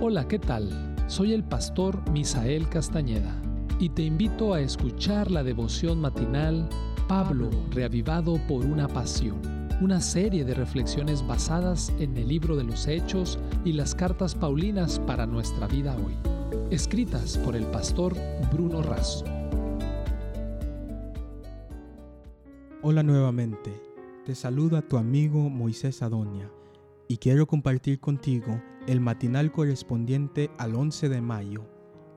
Hola, ¿qué tal? Soy el pastor Misael Castañeda y te invito a escuchar la devoción matinal Pablo, reavivado por una pasión, una serie de reflexiones basadas en el libro de los Hechos y las cartas Paulinas para nuestra vida hoy, escritas por el pastor Bruno Razo. Hola nuevamente, te saluda tu amigo Moisés Adonia y quiero compartir contigo el matinal correspondiente al 11 de mayo.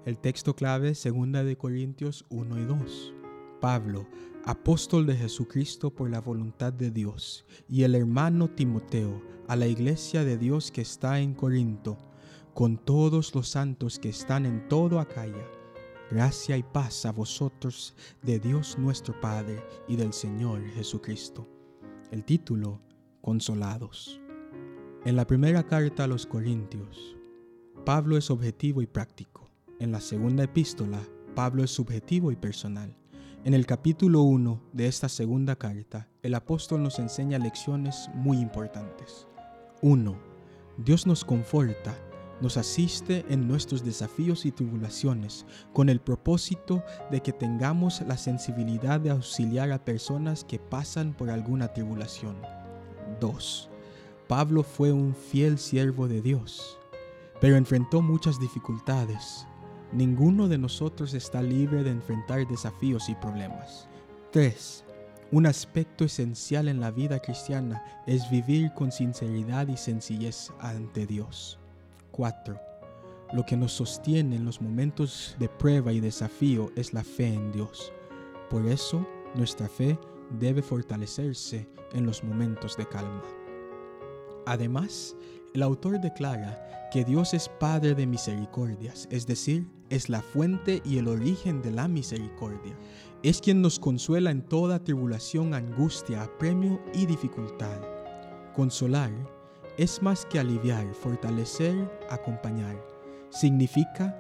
El texto clave 2 de Corintios 1 y 2. Pablo, apóstol de Jesucristo por la voluntad de Dios, y el hermano Timoteo, a la iglesia de Dios que está en Corinto, con todos los santos que están en todo Acaya. Gracia y paz a vosotros de Dios nuestro Padre y del Señor Jesucristo. El título, Consolados. En la primera carta a los Corintios, Pablo es objetivo y práctico. En la segunda epístola, Pablo es subjetivo y personal. En el capítulo 1 de esta segunda carta, el apóstol nos enseña lecciones muy importantes. 1. Dios nos conforta, nos asiste en nuestros desafíos y tribulaciones con el propósito de que tengamos la sensibilidad de auxiliar a personas que pasan por alguna tribulación. 2. Pablo fue un fiel siervo de Dios, pero enfrentó muchas dificultades. Ninguno de nosotros está libre de enfrentar desafíos y problemas. 3. Un aspecto esencial en la vida cristiana es vivir con sinceridad y sencillez ante Dios. 4. Lo que nos sostiene en los momentos de prueba y desafío es la fe en Dios. Por eso, nuestra fe debe fortalecerse en los momentos de calma. Además, el autor declara que Dios es Padre de misericordias, es decir, es la fuente y el origen de la misericordia. Es quien nos consuela en toda tribulación, angustia, apremio y dificultad. Consolar es más que aliviar, fortalecer, acompañar. Significa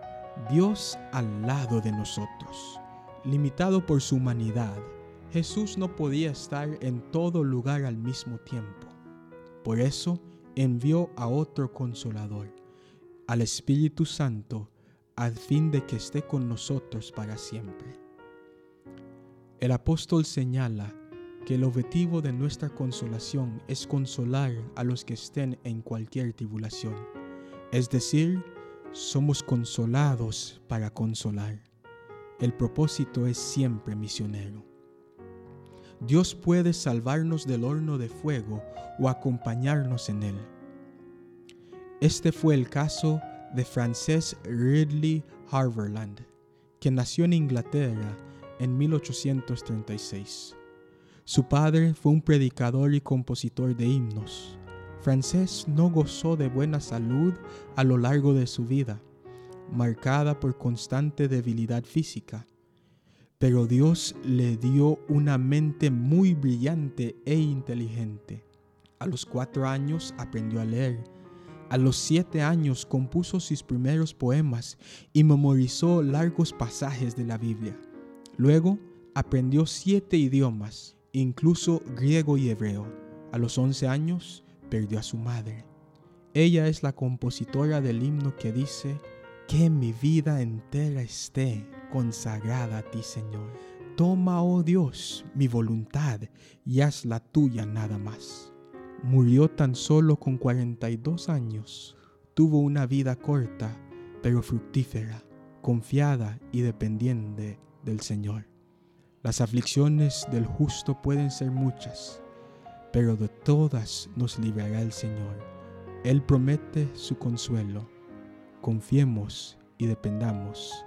Dios al lado de nosotros. Limitado por su humanidad, Jesús no podía estar en todo lugar al mismo tiempo. Por eso envió a otro consolador, al Espíritu Santo, al fin de que esté con nosotros para siempre. El apóstol señala que el objetivo de nuestra consolación es consolar a los que estén en cualquier tribulación. Es decir, somos consolados para consolar. El propósito es siempre misionero. Dios puede salvarnos del horno de fuego o acompañarnos en él. Este fue el caso de Frances Ridley Harverland, que nació en Inglaterra en 1836. Su padre fue un predicador y compositor de himnos. Frances no gozó de buena salud a lo largo de su vida, marcada por constante debilidad física pero Dios le dio una mente muy brillante e inteligente. A los cuatro años aprendió a leer. A los siete años compuso sus primeros poemas y memorizó largos pasajes de la Biblia. Luego aprendió siete idiomas, incluso griego y hebreo. A los once años perdió a su madre. Ella es la compositora del himno que dice, que mi vida entera esté consagrada a ti, Señor. Toma, oh Dios, mi voluntad y haz la tuya nada más. Murió tan solo con 42 años. Tuvo una vida corta, pero fructífera, confiada y dependiente del Señor. Las aflicciones del justo pueden ser muchas, pero de todas nos librará el Señor. Él promete su consuelo. Confiemos y dependamos